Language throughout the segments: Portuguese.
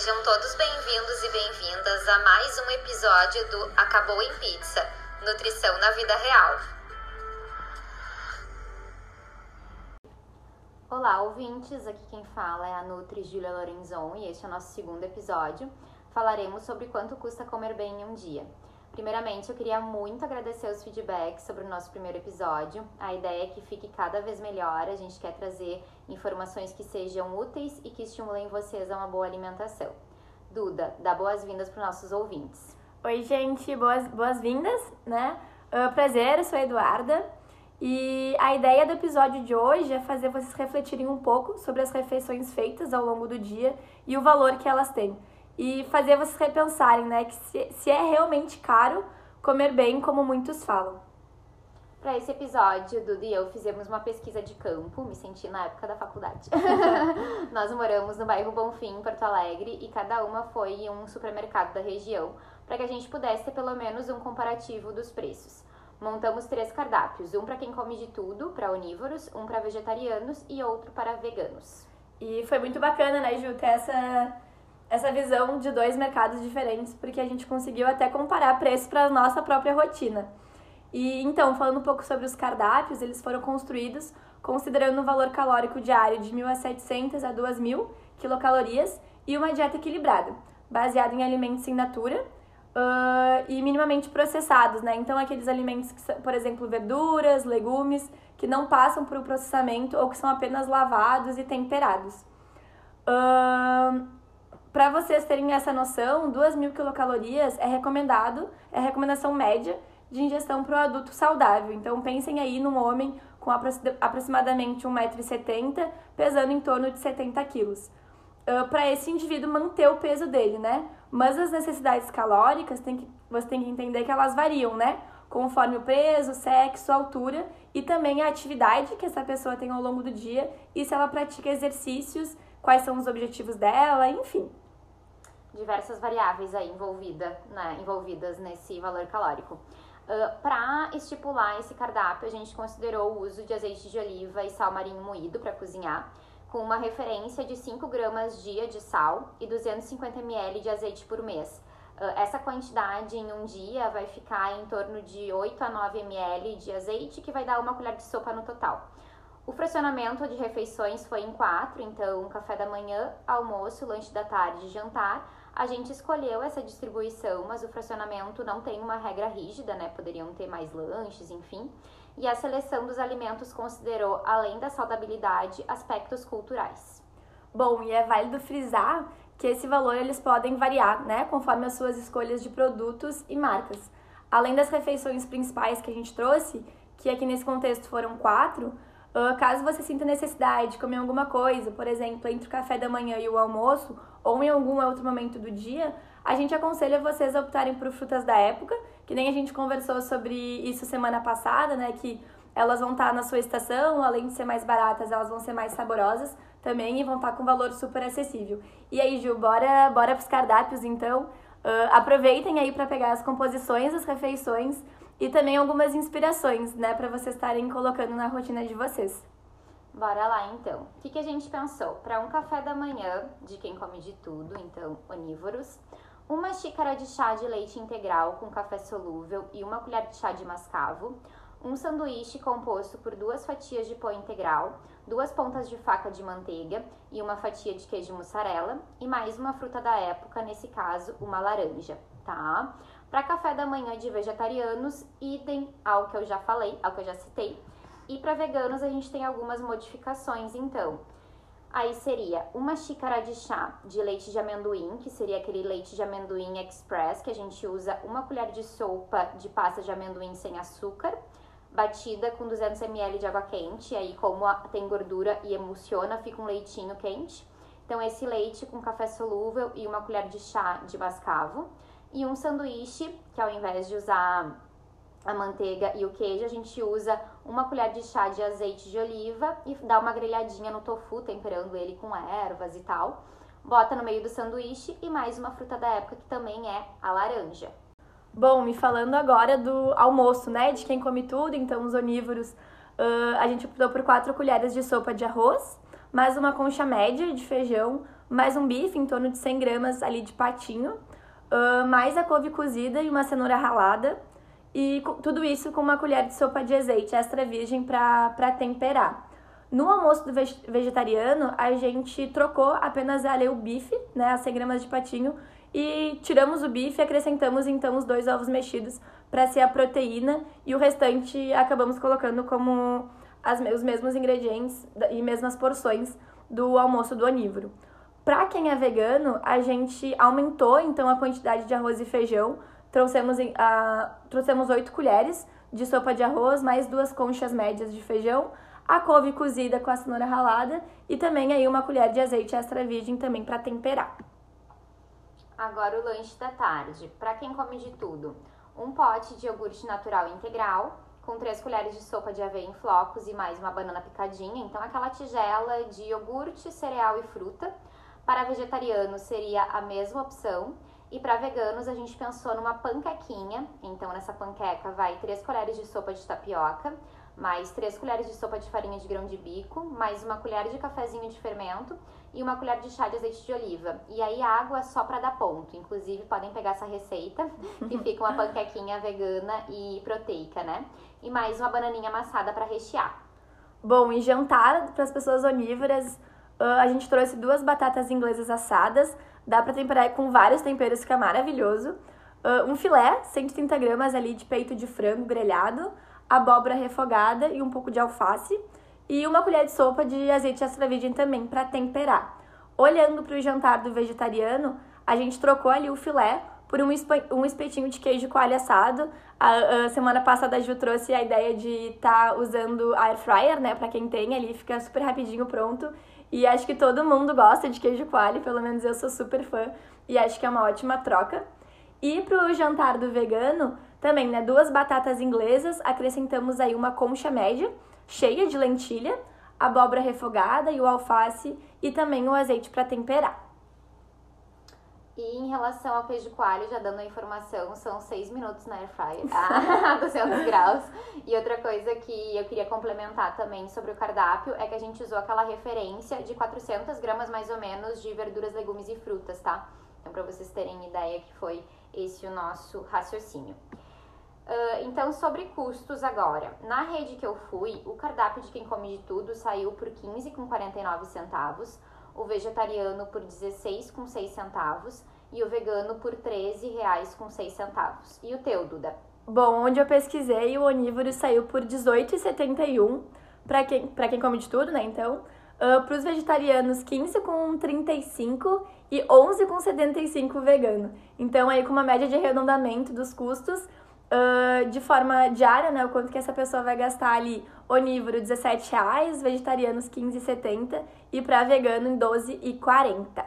Sejam todos bem-vindos e bem-vindas a mais um episódio do Acabou em Pizza Nutrição na Vida Real. Olá, ouvintes! Aqui quem fala é a Nutri Julia Lorenzon e este é o nosso segundo episódio. Falaremos sobre quanto custa comer bem em um dia. Primeiramente, eu queria muito agradecer os feedbacks sobre o nosso primeiro episódio. A ideia é que fique cada vez melhor. A gente quer trazer informações que sejam úteis e que estimulem vocês a uma boa alimentação. Duda, dá boas-vindas para os nossos ouvintes. Oi, gente, boas-vindas, boas né? Uh, prazer, eu sou a Eduarda. E a ideia do episódio de hoje é fazer vocês refletirem um pouco sobre as refeições feitas ao longo do dia e o valor que elas têm e fazer vocês repensarem, né, que se, se é realmente caro comer bem, como muitos falam. Para esse episódio, Dudu e eu fizemos uma pesquisa de campo, me senti na época da faculdade. Nós moramos no bairro Bonfim, em Porto Alegre, e cada uma foi em um supermercado da região, para que a gente pudesse ter pelo menos um comparativo dos preços. Montamos três cardápios, um para quem come de tudo, para onívoros, um para vegetarianos e outro para veganos. E foi muito bacana, né, Ju, ter essa essa visão de dois mercados diferentes, porque a gente conseguiu até comparar preço para a nossa própria rotina. E então, falando um pouco sobre os cardápios, eles foram construídos considerando um valor calórico diário de 1.700 a 2.000 quilocalorias e uma dieta equilibrada, baseada em alimentos in natura uh, e minimamente processados, né? Então, aqueles alimentos, que, por exemplo, verduras, legumes, que não passam por um processamento ou que são apenas lavados e temperados. Uh, para vocês terem essa noção, 2.000 quilocalorias é recomendado, é a recomendação média de ingestão para o adulto saudável. Então pensem aí num homem com aproximadamente 1,70m, pesando em torno de 70 quilos. Uh, para esse indivíduo manter o peso dele, né? Mas as necessidades calóricas, tem que, você tem que entender que elas variam, né? Conforme o peso, sexo, altura e também a atividade que essa pessoa tem ao longo do dia e se ela pratica exercícios, quais são os objetivos dela, enfim diversas variáveis aí envolvida, né, envolvidas nesse valor calórico. Uh, para estipular esse cardápio, a gente considerou o uso de azeite de oliva e sal marinho moído para cozinhar, com uma referência de 5 gramas dia de sal e 250 ml de azeite por mês. Uh, essa quantidade em um dia vai ficar em torno de 8 a 9 ml de azeite, que vai dar uma colher de sopa no total. O fracionamento de refeições foi em quatro, então café da manhã, almoço, lanche da tarde jantar, a gente escolheu essa distribuição, mas o fracionamento não tem uma regra rígida, né? Poderiam ter mais lanches, enfim. E a seleção dos alimentos considerou, além da saudabilidade, aspectos culturais. Bom, e é válido frisar que esse valor eles podem variar, né, conforme as suas escolhas de produtos e marcas. Além das refeições principais que a gente trouxe, que aqui nesse contexto foram quatro, Uh, caso você sinta necessidade de comer alguma coisa, por exemplo, entre o café da manhã e o almoço, ou em algum outro momento do dia, a gente aconselha vocês a optarem por frutas da época, que nem a gente conversou sobre isso semana passada, né? Que elas vão estar na sua estação, além de ser mais baratas, elas vão ser mais saborosas também e vão estar com valor super acessível. E aí, Ju, bora, bora pros cardápios então. Uh, aproveitem aí para pegar as composições das refeições e também algumas inspirações, né, para vocês estarem colocando na rotina de vocês. Bora lá então. O que, que a gente pensou? Para um café da manhã, de quem come de tudo, então onívoros, uma xícara de chá de leite integral com café solúvel e uma colher de chá de mascavo, um sanduíche composto por duas fatias de pão integral, duas pontas de faca de manteiga e uma fatia de queijo mussarela e mais uma fruta da época, nesse caso, uma laranja, tá? Para café da manhã de vegetarianos, idem ao que eu já falei, ao que eu já citei. E para veganos a gente tem algumas modificações, então. Aí seria uma xícara de chá de leite de amendoim, que seria aquele leite de amendoim express, que a gente usa uma colher de sopa de pasta de amendoim sem açúcar, batida com 200 ml de água quente. Aí, como tem gordura e emulsiona, fica um leitinho quente. Então, esse leite com café solúvel e uma colher de chá de mascavo e um sanduíche, que ao invés de usar a manteiga e o queijo, a gente usa uma colher de chá de azeite de oliva e dá uma grelhadinha no tofu, temperando ele com ervas e tal. Bota no meio do sanduíche e mais uma fruta da época que também é a laranja. Bom, me falando agora do almoço, né? De quem come tudo, então os onívoros, uh, a gente optou por quatro colheres de sopa de arroz, mais uma concha média de feijão, mais um bife em torno de 100 gramas ali de patinho, uh, mais a couve cozida e uma cenoura ralada. E tudo isso com uma colher de sopa de azeite extra virgem para temperar. No almoço do vegetariano, a gente trocou apenas ali o bife, né, as 100 gramas de patinho, e tiramos o bife e acrescentamos então os dois ovos mexidos para ser a proteína e o restante acabamos colocando como as, os mesmos ingredientes e mesmas porções do almoço do onívoro. Para quem é vegano, a gente aumentou então a quantidade de arroz e feijão, trouxemos, a, trouxemos 8 colheres de sopa de arroz, mais duas conchas médias de feijão, a couve cozida com a cenoura ralada e também aí uma colher de azeite extra virgem também para temperar. Agora o lanche da tarde. Para quem come de tudo, um pote de iogurte natural integral, com 3 colheres de sopa de aveia em flocos e mais uma banana picadinha. Então, aquela tigela de iogurte, cereal e fruta. Para vegetarianos seria a mesma opção. E para veganos, a gente pensou numa panquequinha. Então, nessa panqueca vai 3 colheres de sopa de tapioca, mais 3 colheres de sopa de farinha de grão de bico, mais uma colher de cafezinho de fermento e uma colher de chá de azeite de oliva. E aí água só para dar ponto. Inclusive, podem pegar essa receita, que fica uma panquequinha vegana e proteica, né? E mais uma bananinha amassada para rechear. Bom, e jantar para as pessoas onívoras, a gente trouxe duas batatas inglesas assadas. Dá para temperar com vários temperos, fica maravilhoso. Um filé, 130 gramas ali de peito de frango grelhado abóbora refogada e um pouco de alface e uma colher de sopa de azeite extra virgem também para temperar. Olhando para o jantar do vegetariano, a gente trocou ali o filé por um, um espetinho de queijo coalho assado. A, a, semana passada a Ju trouxe a ideia de estar tá usando air fryer, né, para quem tem ali, fica super rapidinho pronto. E acho que todo mundo gosta de queijo coalho, pelo menos eu sou super fã e acho que é uma ótima troca. E pro jantar do vegano, também, né, duas batatas inglesas, acrescentamos aí uma concha média, cheia de lentilha, abóbora refogada e o alface e também o azeite para temperar. E em relação ao queijo coalho, já dando a informação, são 6 minutos na air fryer, a 200 graus. E outra coisa que eu queria complementar também sobre o cardápio é que a gente usou aquela referência de 400 gramas mais ou menos de verduras, legumes e frutas, tá? Então, para vocês terem ideia que foi esse o nosso raciocínio. Uh, então, sobre custos agora. Na rede que eu fui, o cardápio de quem come de tudo saiu por 15,49 centavos, o vegetariano por 16,6 centavos e o vegano por 13 reais com 6 centavos. E o teu, Duda? Bom, onde eu pesquisei, o onívoro saiu por 18,71 para quem, pra quem come de tudo, né? Então, Uh, para os vegetarianos, 15 com 35 e 11 com 75 vegano. Então, aí com uma média de arredondamento dos custos, uh, de forma diária, né? O quanto que essa pessoa vai gastar ali, onívoro, 17 reais, vegetarianos, 15,70 e para vegano, em 12,40.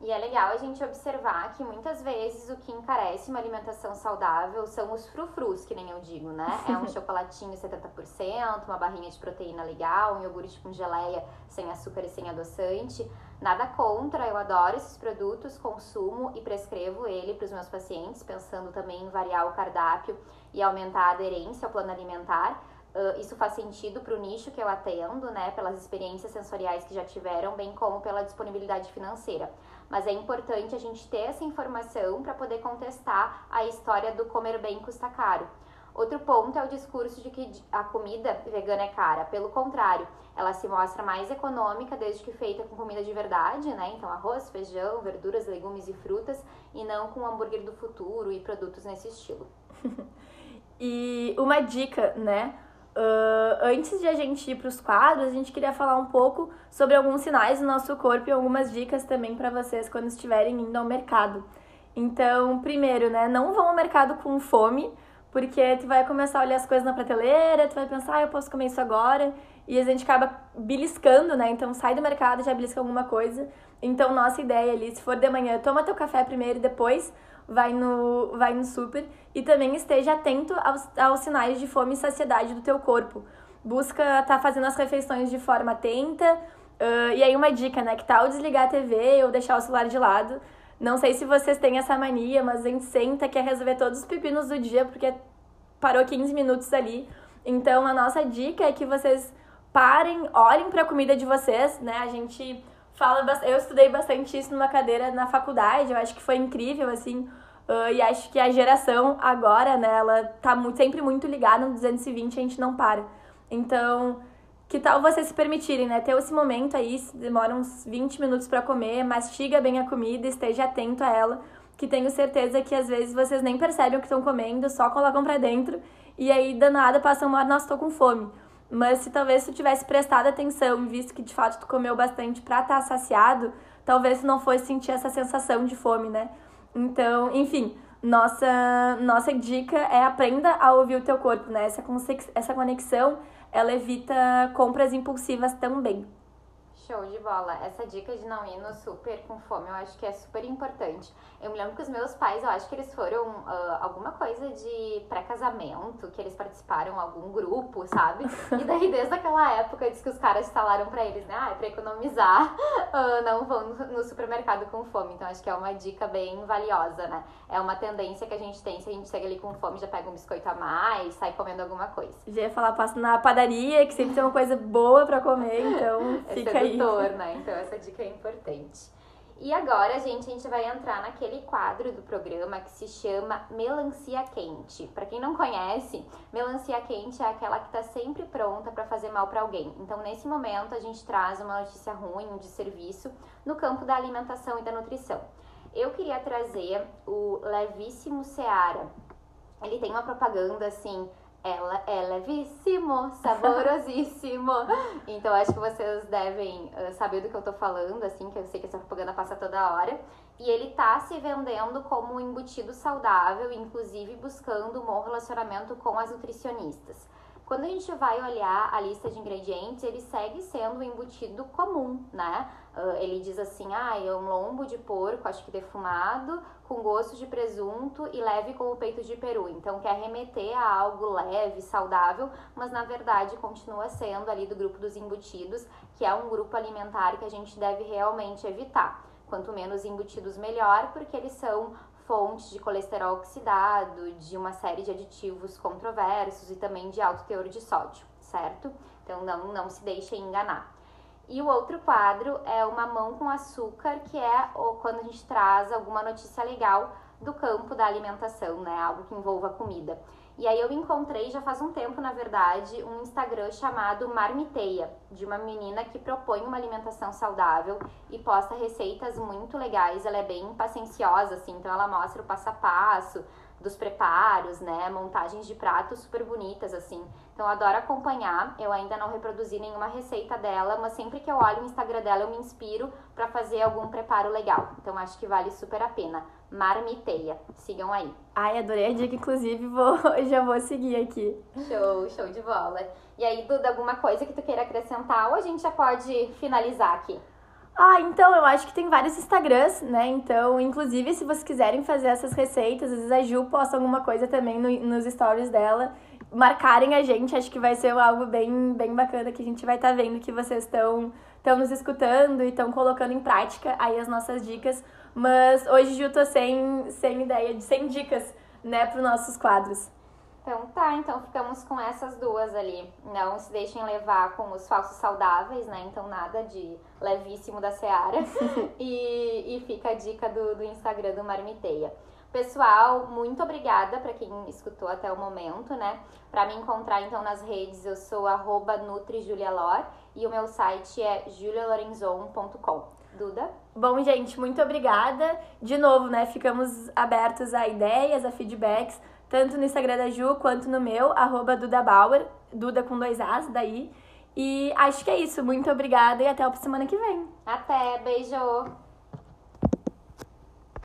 E é legal a gente observar que muitas vezes o que encarece uma alimentação saudável são os frufrus, que nem eu digo, né? É um chocolatinho 70%, uma barrinha de proteína legal, um iogurte com geleia sem açúcar e sem adoçante. Nada contra, eu adoro esses produtos, consumo e prescrevo ele para os meus pacientes, pensando também em variar o cardápio e aumentar a aderência ao plano alimentar. Uh, isso faz sentido para o nicho que eu atendo, né? Pelas experiências sensoriais que já tiveram, bem como pela disponibilidade financeira mas é importante a gente ter essa informação para poder contestar a história do comer bem custa caro. Outro ponto é o discurso de que a comida vegana é cara. Pelo contrário, ela se mostra mais econômica desde que feita com comida de verdade, né? Então, arroz, feijão, verduras, legumes e frutas, e não com hambúrguer do futuro e produtos nesse estilo. e uma dica, né? Uh, antes de a gente ir para os quadros, a gente queria falar um pouco sobre alguns sinais do nosso corpo e algumas dicas também para vocês quando estiverem indo ao mercado. Então, primeiro, né, não vão ao mercado com fome, porque tu vai começar a olhar as coisas na prateleira, tu vai pensar, ah, eu posso comer isso agora, e a gente acaba beliscando, né? Então, sai do mercado já belisca alguma coisa. Então, nossa ideia ali, se for de manhã, toma teu café primeiro e depois vai no, vai no super e também esteja atento aos, aos sinais de fome e saciedade do teu corpo. Busca estar tá fazendo as refeições de forma atenta. Uh, e aí uma dica, né? Que tal desligar a TV ou deixar o celular de lado? Não sei se vocês têm essa mania, mas a gente senta, quer resolver todos os pepinos do dia, porque parou 15 minutos ali. Então, a nossa dica é que vocês parem, olhem para a comida de vocês, né? A gente fala Eu estudei bastante isso numa cadeira na faculdade, eu acho que foi incrível, assim. Uh, e acho que a geração agora, né, ela tá muito, sempre muito ligada no 220 a gente não para. Então, que tal vocês se permitirem, né? Ter esse momento aí, demora uns 20 minutos para comer, mastiga bem a comida, esteja atento a ela, que tenho certeza que às vezes vocês nem percebem o que estão comendo, só colocam para dentro e aí danada passa uma hora, nossa, tô com fome. Mas se talvez tu tivesse prestado atenção, visto que de fato tu comeu bastante pra estar tá saciado, talvez tu não fosse sentir essa sensação de fome, né? Então, enfim, nossa, nossa dica é aprenda a ouvir o teu corpo, né? Essa, essa conexão, ela evita compras impulsivas também. Show de bola. Essa dica de não ir no super com fome, eu acho que é super importante. Eu me lembro que os meus pais, eu acho que eles foram uh, alguma coisa de pré-casamento, que eles participaram algum grupo, sabe? E daí, desde aquela época, diz que os caras falaram pra eles, né? Ah, é pra economizar, uh, não vão no supermercado com fome. Então, acho que é uma dica bem valiosa, né? É uma tendência que a gente tem, se a gente chega ali com fome, já pega um biscoito a mais, sai comendo alguma coisa. Já ia falar, passa na padaria, que sempre tem uma coisa boa pra comer, então fica aí sedutor, né? Então essa dica é importante. E agora, gente, a gente vai entrar naquele quadro do programa que se chama Melancia Quente. Para quem não conhece, melancia quente é aquela que tá sempre pronta para fazer mal para alguém. Então, nesse momento, a gente traz uma notícia ruim de serviço no campo da alimentação e da nutrição. Eu queria trazer o Levíssimo Seara. Ele tem uma propaganda assim ela é levíssimo, saborosíssimo. então acho que vocês devem uh, saber do que eu tô falando, assim, que eu sei que essa propaganda passa toda hora. E ele tá se vendendo como um embutido saudável, inclusive buscando um bom relacionamento com as nutricionistas. Quando a gente vai olhar a lista de ingredientes, ele segue sendo um embutido comum, né? Uh, ele diz assim, ah, é um lombo de porco, acho que defumado, com gosto de presunto e leve como peito de peru. Então quer remeter a algo leve, saudável, mas na verdade continua sendo ali do grupo dos embutidos, que é um grupo alimentar que a gente deve realmente evitar. Quanto menos embutidos, melhor, porque eles são fontes de colesterol oxidado, de uma série de aditivos controversos e também de alto teor de sódio, certo? Então não, não se deixe enganar. E o outro quadro é uma mão com açúcar, que é quando a gente traz alguma notícia legal do campo da alimentação, né? Algo que envolva comida. E aí eu encontrei já faz um tempo, na verdade, um Instagram chamado Marmiteia, de uma menina que propõe uma alimentação saudável e posta receitas muito legais. Ela é bem pacienciosa, assim, então ela mostra o passo a passo dos preparos, né? Montagens de pratos super bonitas, assim. Então eu adoro acompanhar. Eu ainda não reproduzi nenhuma receita dela, mas sempre que eu olho o Instagram dela eu me inspiro para fazer algum preparo legal. Então acho que vale super a pena. Marmiteia. Sigam aí. Ai, adorei a dica, inclusive vou, já vou seguir aqui. Show, show de bola. E aí, Duda, alguma coisa que tu queira acrescentar ou a gente já pode finalizar aqui? Ah, então eu acho que tem vários Instagrams, né? Então, inclusive, se vocês quiserem fazer essas receitas, às vezes a Ju posta alguma coisa também no, nos stories dela marcarem a gente, acho que vai ser algo bem, bem bacana que a gente vai estar tá vendo que vocês estão estão nos escutando e estão colocando em prática aí as nossas dicas. Mas hoje, Ju, tô sem, sem ideia, sem dicas, né, para os nossos quadros. Então tá, então ficamos com essas duas ali. Não se deixem levar com os falsos saudáveis, né? Então nada de levíssimo da Seara. e, e fica a dica do, do Instagram do Marmiteia. Pessoal, muito obrigada para quem escutou até o momento, né? Para me encontrar então nas redes, eu sou arroba NutriJuliaLor e o meu site é julialorenzon.com. Duda? Bom, gente, muito obrigada. De novo, né? Ficamos abertos a ideias, a feedbacks, tanto no Instagram da Ju quanto no meu, arroba Duda Bauer, Duda com dois As daí. E acho que é isso. Muito obrigada e até a semana que vem. Até, beijo!